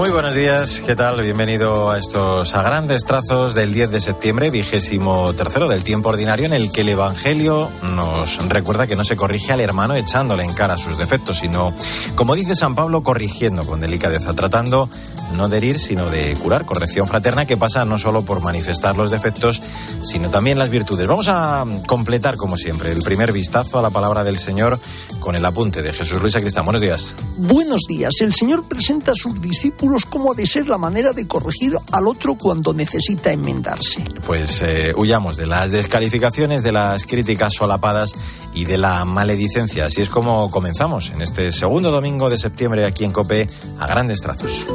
Muy buenos días, ¿qué tal? Bienvenido a estos a grandes trazos del 10 de septiembre, vigésimo tercero del tiempo ordinario, en el que el Evangelio nos recuerda que no se corrige al hermano echándole en cara sus defectos, sino, como dice San Pablo, corrigiendo con delicadeza, tratando no de herir, sino de curar, corrección fraterna que pasa no solo por manifestar los defectos, sino también las virtudes. Vamos a completar, como siempre, el primer vistazo a la palabra del Señor con el apunte de Jesús Luis Sacristán. Buenos días. Buenos días. El Señor presenta a sus discípulos cómo ha de ser la manera de corregir al otro cuando necesita enmendarse. Pues eh, huyamos de las descalificaciones, de las críticas solapadas y de la maledicencia. Así es como comenzamos en este segundo domingo de septiembre aquí en Cope a grandes trazos.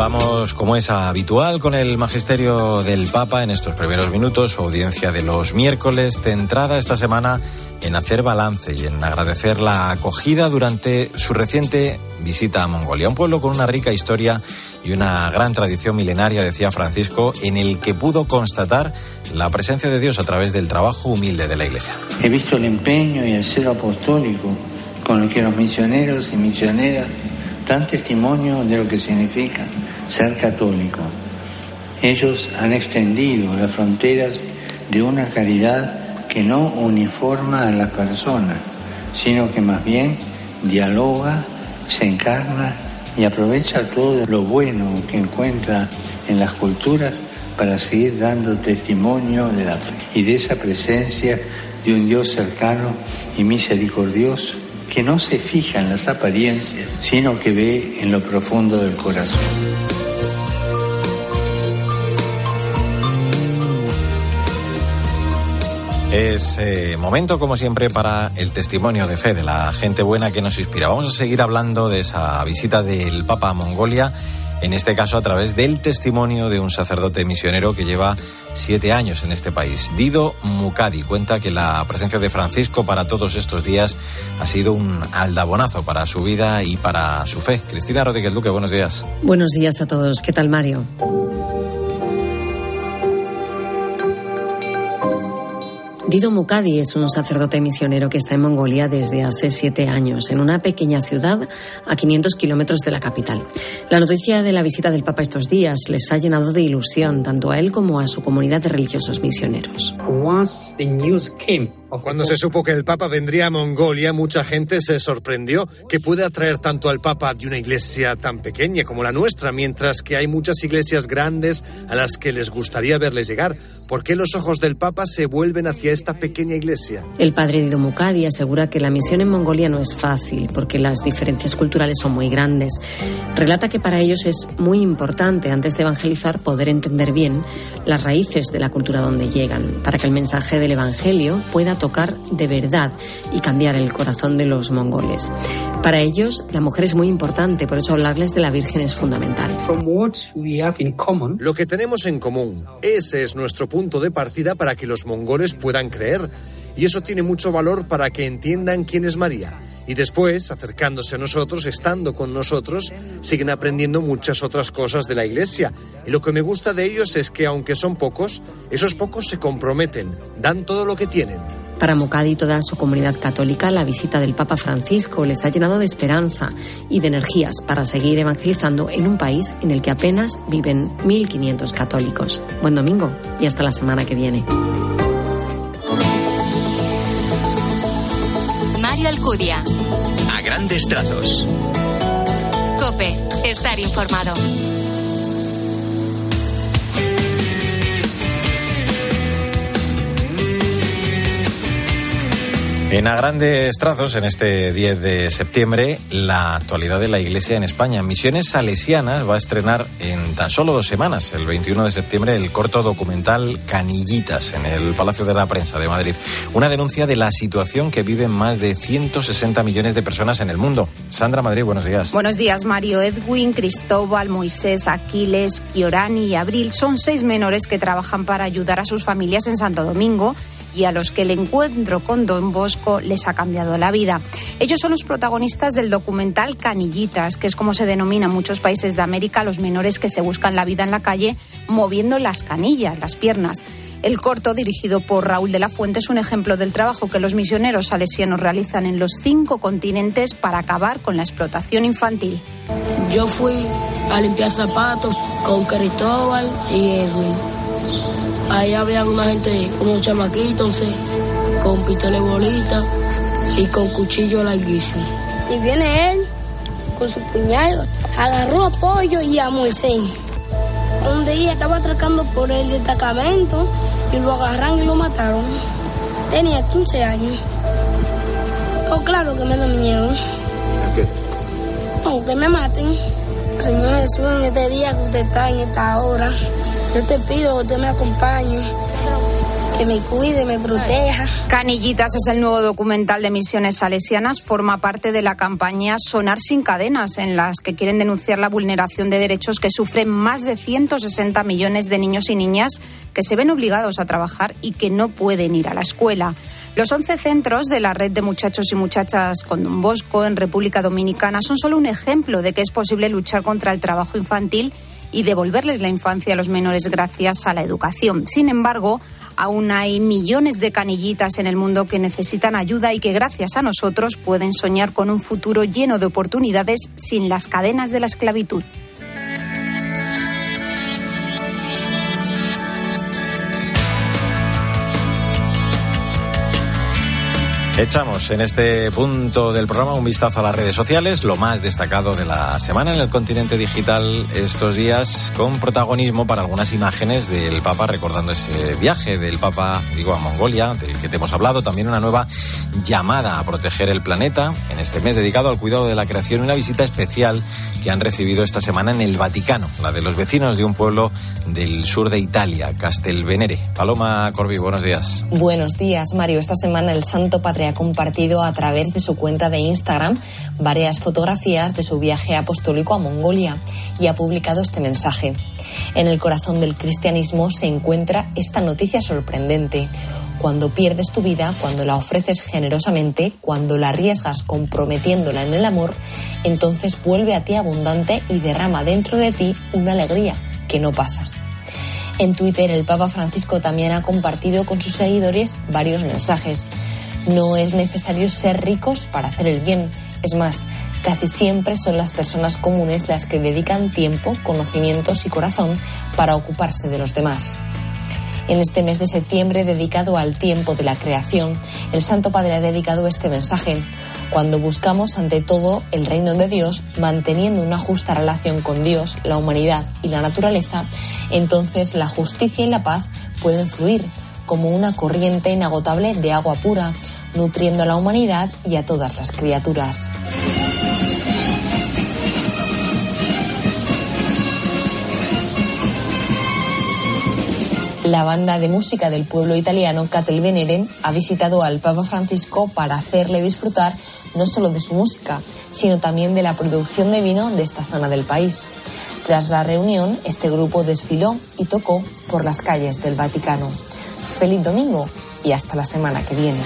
Vamos, como es habitual, con el magisterio del Papa en estos primeros minutos, audiencia de los miércoles, centrada esta semana en hacer balance y en agradecer la acogida durante su reciente visita a Mongolia, un pueblo con una rica historia y una gran tradición milenaria, decía Francisco, en el que pudo constatar la presencia de Dios a través del trabajo humilde de la Iglesia. He visto el empeño y el celo apostólico con el que los misioneros y misioneras dan testimonio de lo que significa ser católico. Ellos han extendido las fronteras de una caridad que no uniforma a las personas, sino que más bien dialoga, se encarna y aprovecha todo lo bueno que encuentra en las culturas para seguir dando testimonio de la fe y de esa presencia de un Dios cercano y misericordioso que no se fija en las apariencias, sino que ve en lo profundo del corazón. Es eh, momento, como siempre, para el testimonio de fe de la gente buena que nos inspira. Vamos a seguir hablando de esa visita del Papa a Mongolia, en este caso a través del testimonio de un sacerdote misionero que lleva siete años en este país. Dido Mukadi cuenta que la presencia de Francisco para todos estos días ha sido un aldabonazo para su vida y para su fe. Cristina Rodríguez Luque, buenos días. Buenos días a todos. ¿Qué tal, Mario? Dido Mukadi es un sacerdote misionero que está en Mongolia desde hace siete años, en una pequeña ciudad a 500 kilómetros de la capital. La noticia de la visita del Papa estos días les ha llenado de ilusión tanto a él como a su comunidad de religiosos misioneros. Cuando se supo que el Papa vendría a Mongolia, mucha gente se sorprendió que puede atraer tanto al Papa de una iglesia tan pequeña como la nuestra, mientras que hay muchas iglesias grandes a las que les gustaría verles llegar. ¿Por qué los ojos del Papa se vuelven hacia esta pequeña iglesia? El padre Mukadi asegura que la misión en Mongolia no es fácil porque las diferencias culturales son muy grandes. Relata que para ellos es muy importante, antes de evangelizar, poder entender bien las raíces de la cultura donde llegan, para que el mensaje del Evangelio pueda tocar de verdad y cambiar el corazón de los mongoles. Para ellos, la mujer es muy importante, por eso hablarles de la Virgen es fundamental. Lo que tenemos en común, ese es nuestro punto de partida para que los mongoles puedan creer. Y eso tiene mucho valor para que entiendan quién es María. Y después, acercándose a nosotros, estando con nosotros, siguen aprendiendo muchas otras cosas de la Iglesia. Y lo que me gusta de ellos es que, aunque son pocos, esos pocos se comprometen, dan todo lo que tienen. Para Mokadi y toda su comunidad católica, la visita del Papa Francisco les ha llenado de esperanza y de energías para seguir evangelizando en un país en el que apenas viven 1.500 católicos. Buen domingo y hasta la semana que viene. Mario Alcudia. A grandes trazos. Cope, estar informado. En a grandes trazos, en este 10 de septiembre, la actualidad de la Iglesia en España. Misiones Salesianas va a estrenar en tan solo dos semanas, el 21 de septiembre, el corto documental Canillitas en el Palacio de la Prensa de Madrid. Una denuncia de la situación que viven más de 160 millones de personas en el mundo. Sandra Madrid, buenos días. Buenos días, Mario. Edwin, Cristóbal, Moisés, Aquiles, Yorani y Abril son seis menores que trabajan para ayudar a sus familias en Santo Domingo y a los que el encuentro con Don Bosco les ha cambiado la vida. Ellos son los protagonistas del documental Canillitas, que es como se denomina en muchos países de América los menores que se buscan la vida en la calle moviendo las canillas, las piernas. El corto, dirigido por Raúl de la Fuente, es un ejemplo del trabajo que los misioneros salesianos realizan en los cinco continentes para acabar con la explotación infantil. Yo fui a limpiar zapatos con Cristóbal y Edwin. Ahí había una gente, como chamaquitos, con pistola bolita y con cuchillo larguísimo. Y viene él con su puñal, agarró a Pollo y a Moisés. Un día estaba atracando por el destacamento y lo agarran y lo mataron. Tenía 15 años. Oh, claro que me da miedo. ¿Qué? No, que me maten. Señor Jesús, en este día que usted está, en esta hora, yo te pido que usted me acompañe, que me cuide, me proteja. Canillitas es el nuevo documental de Misiones Salesianas. Forma parte de la campaña Sonar sin cadenas, en las que quieren denunciar la vulneración de derechos que sufren más de 160 millones de niños y niñas que se ven obligados a trabajar y que no pueden ir a la escuela. Los 11 centros de la red de muchachos y muchachas con Don Bosco en República Dominicana son solo un ejemplo de que es posible luchar contra el trabajo infantil y devolverles la infancia a los menores gracias a la educación. Sin embargo, aún hay millones de canillitas en el mundo que necesitan ayuda y que gracias a nosotros pueden soñar con un futuro lleno de oportunidades sin las cadenas de la esclavitud. Echamos en este punto del programa un vistazo a las redes sociales, lo más destacado de la semana en el continente digital estos días, con protagonismo para algunas imágenes del Papa recordando ese viaje del Papa, digo, a Mongolia, del que te hemos hablado, también una nueva llamada a proteger el planeta en este mes dedicado al cuidado de la creación una visita especial que han recibido esta semana en el Vaticano, la de los vecinos de un pueblo del sur de Italia, Castelvenere. Paloma Corbi, buenos días. Buenos días, Mario. Esta semana el Santo Padre ha compartido a través de su cuenta de Instagram varias fotografías de su viaje apostólico a Mongolia y ha publicado este mensaje. En el corazón del cristianismo se encuentra esta noticia sorprendente. Cuando pierdes tu vida, cuando la ofreces generosamente, cuando la arriesgas comprometiéndola en el amor, entonces vuelve a ti abundante y derrama dentro de ti una alegría que no pasa. En Twitter el Papa Francisco también ha compartido con sus seguidores varios mensajes. No es necesario ser ricos para hacer el bien. Es más, casi siempre son las personas comunes las que dedican tiempo, conocimientos y corazón para ocuparse de los demás. En este mes de septiembre dedicado al tiempo de la creación, el Santo Padre ha dedicado este mensaje. Cuando buscamos ante todo el reino de Dios, manteniendo una justa relación con Dios, la humanidad y la naturaleza, entonces la justicia y la paz pueden fluir como una corriente inagotable de agua pura, nutriendo a la humanidad y a todas las criaturas. La banda de música del pueblo italiano Catel Venere ha visitado al Papa Francisco para hacerle disfrutar no solo de su música, sino también de la producción de vino de esta zona del país. Tras la reunión, este grupo desfiló y tocó por las calles del Vaticano. Feliz domingo y hasta la semana que viene.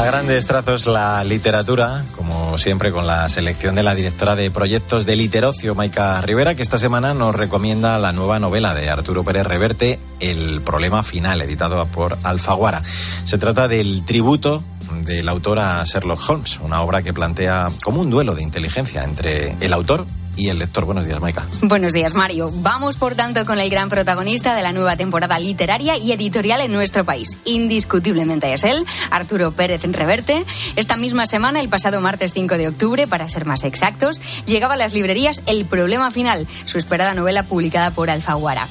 A grandes trazos la literatura, como siempre con la selección de la directora de proyectos de Literocio, Maika Rivera, que esta semana nos recomienda la nueva novela de Arturo Pérez Reverte, El problema final, editado por Alfaguara. Se trata del tributo del autor a Sherlock Holmes, una obra que plantea como un duelo de inteligencia entre el autor y el lector. Buenos días, Maika. Buenos días, Mario. Vamos, por tanto, con el gran protagonista de la nueva temporada literaria y editorial en nuestro país. Indiscutiblemente es él, Arturo Pérez Reverte. Esta misma semana, el pasado martes 5 de octubre, para ser más exactos, llegaba a las librerías El problema final, su esperada novela publicada por Alfaguara.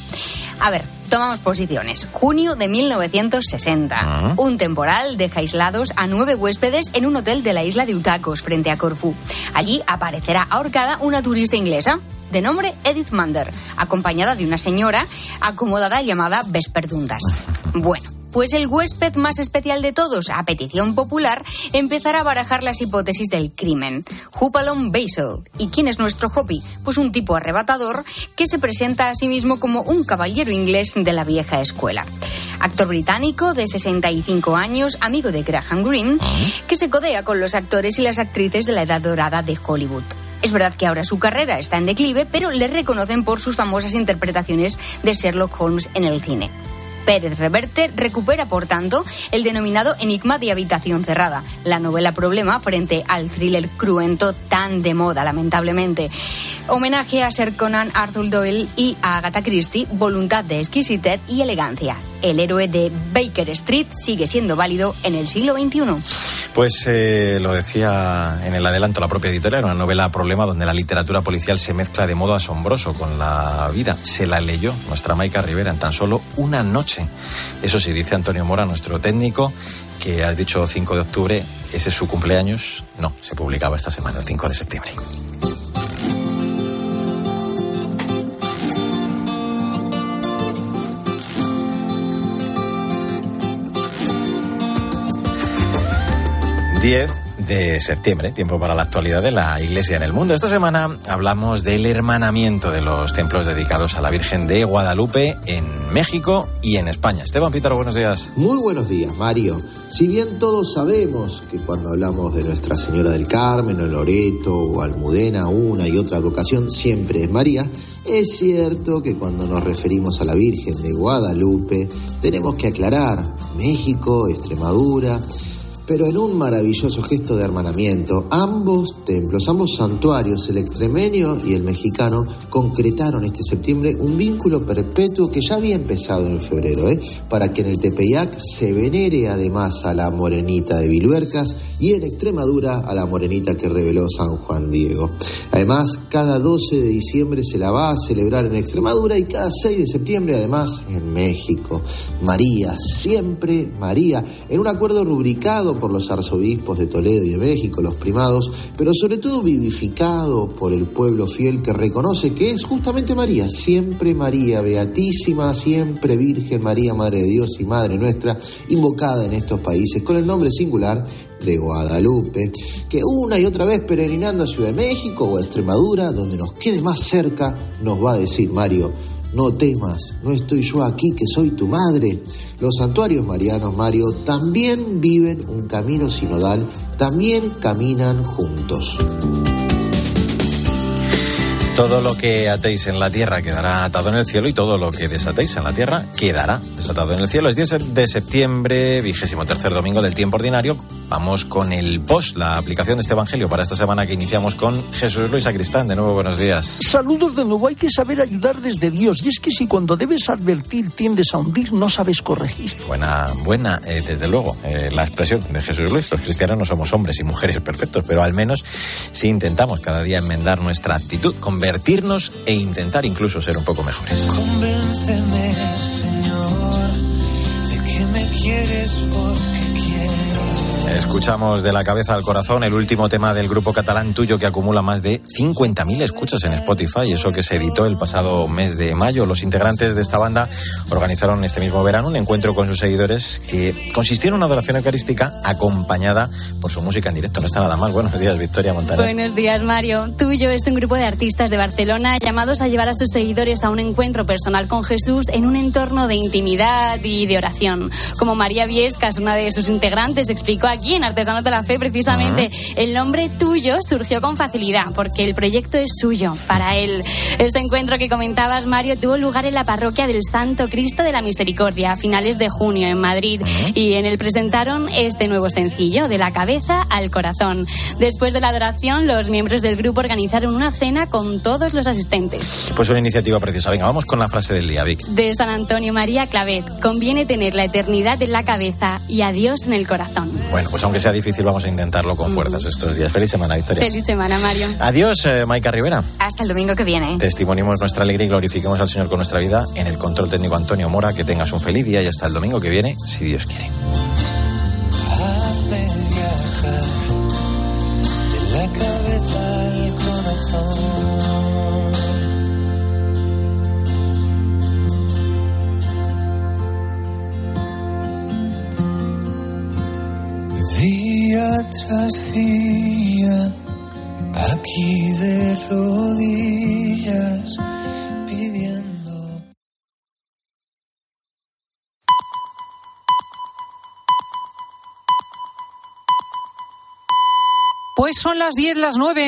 A ver, tomamos posiciones. Junio de 1960. Un temporal deja aislados a nueve huéspedes en un hotel de la isla de Utacos, frente a Corfú. Allí aparecerá ahorcada una turista inglesa de nombre Edith Mander, acompañada de una señora acomodada llamada Vesperdundas. Bueno, Pues el huésped más especial de todos, a petición popular, empezará a barajar las hipótesis del crimen. Hupalong Basil. ¿Y quién es nuestro Hopi? Pues un tipo arrebatador que se presenta a sí mismo como un caballero inglés de la vieja escuela. Actor británico de 65 años, amigo de Graham Greene, que se codea con los actores y las actrices de la edad dorada de Hollywood. Es verdad que ahora su carrera está en declive, pero le reconocen por sus famosas interpretaciones de Sherlock Holmes en el cine. Pérez Reverte recupera, por tanto, el denominado Enigma de Habitación Cerrada, la novela problema frente al thriller cruento tan de moda, lamentablemente. Homenaje a Sir Conan Arthur Doyle y a Agatha Christie, voluntad de exquisitez y elegancia. El héroe de Baker Street sigue siendo válido en el siglo XXI. Pues eh, lo decía en el adelanto la propia editorial, una novela problema donde la literatura policial se mezcla de modo asombroso con la vida. Se la leyó nuestra Maica Rivera en tan solo una noche. Eso sí, dice Antonio Mora, nuestro técnico, que has dicho 5 de octubre, ese es su cumpleaños. No, se publicaba esta semana, el 5 de septiembre. Diez de septiembre, tiempo para la actualidad de la Iglesia en el mundo. Esta semana hablamos del hermanamiento de los templos dedicados a la Virgen de Guadalupe en México y en España. Esteban Pítaro, buenos días. Muy buenos días, Mario. Si bien todos sabemos que cuando hablamos de Nuestra Señora del Carmen o Loreto o Almudena, una y otra ocasión siempre es María, es cierto que cuando nos referimos a la Virgen de Guadalupe tenemos que aclarar México, Extremadura, pero en un maravilloso gesto de hermanamiento, ambos templos, ambos santuarios, el extremeño y el mexicano, concretaron este septiembre un vínculo perpetuo que ya había empezado en febrero, ¿eh? para que en el Tepeyac se venere además a la morenita de Viluercas y en Extremadura a la morenita que reveló San Juan Diego. Además, cada 12 de diciembre se la va a celebrar en Extremadura y cada 6 de septiembre además en México. María, siempre María, en un acuerdo rubricado por los arzobispos de Toledo y de México, los primados, pero sobre todo vivificado por el pueblo fiel que reconoce que es justamente María, siempre María, beatísima, siempre Virgen María, Madre de Dios y Madre nuestra, invocada en estos países con el nombre singular de Guadalupe, que una y otra vez peregrinando a Ciudad de México o a Extremadura, donde nos quede más cerca, nos va a decir Mario, no temas, no estoy yo aquí que soy tu madre. Los santuarios marianos, Mario, también viven un camino sinodal, también caminan juntos. Todo lo que atéis en la tierra quedará atado en el cielo y todo lo que desatéis en la tierra quedará desatado en el cielo. Es 10 de septiembre, vigésimo tercer domingo del tiempo ordinario. Vamos con el post, la aplicación de este evangelio para esta semana que iniciamos con Jesús Luis Acristán. De nuevo, buenos días. Saludos de nuevo. Hay que saber ayudar desde Dios. Y es que si cuando debes advertir tiendes a hundir, no sabes corregir. Buena, buena, eh, desde luego, eh, la expresión de Jesús Luis. Los cristianos no somos hombres y mujeres perfectos, pero al menos si intentamos cada día enmendar nuestra actitud, convertirnos e intentar incluso ser un poco mejores. Convénceme, Escuchamos de la cabeza al corazón el último tema del grupo catalán tuyo que acumula más de 50.000 escuchas en Spotify, eso que se editó el pasado mes de mayo. Los integrantes de esta banda organizaron este mismo verano un encuentro con sus seguidores que consistió en una adoración eucarística acompañada por su música en directo. No está nada mal. Buenos días, Victoria Montana. Buenos días, Mario. Tuyo es un grupo de artistas de Barcelona llamados a llevar a sus seguidores a un encuentro personal con Jesús en un entorno de intimidad y de oración. Como María Viescas, una de sus integrantes, explicó aquí en Artesanos de la Fe, precisamente, el nombre tuyo surgió con facilidad, porque el proyecto es suyo, para él. Este encuentro que comentabas, Mario, tuvo lugar en la parroquia del Santo Cristo de la Misericordia a finales de junio en Madrid, y en él presentaron este nuevo sencillo, De la cabeza al corazón. Después de la adoración, los miembros del grupo organizaron una cena con todos los asistentes. Pues una iniciativa preciosa. Venga, vamos con la frase del día, Vic. De San Antonio María Clavet, conviene tener la eternidad en la cabeza y a Dios en el corazón. Bueno, pues aunque sea difícil, vamos a intentarlo con fuerzas estos días. Feliz semana, Victoria. Feliz semana, Mario. Adiós, eh, Maika Rivera. Hasta el domingo que viene. Testimoniemos nuestra alegría y glorifiquemos al Señor con nuestra vida. En el control técnico Antonio Mora, que tengas un feliz día y hasta el domingo que viene, si Dios quiere. Son las 10, las 9.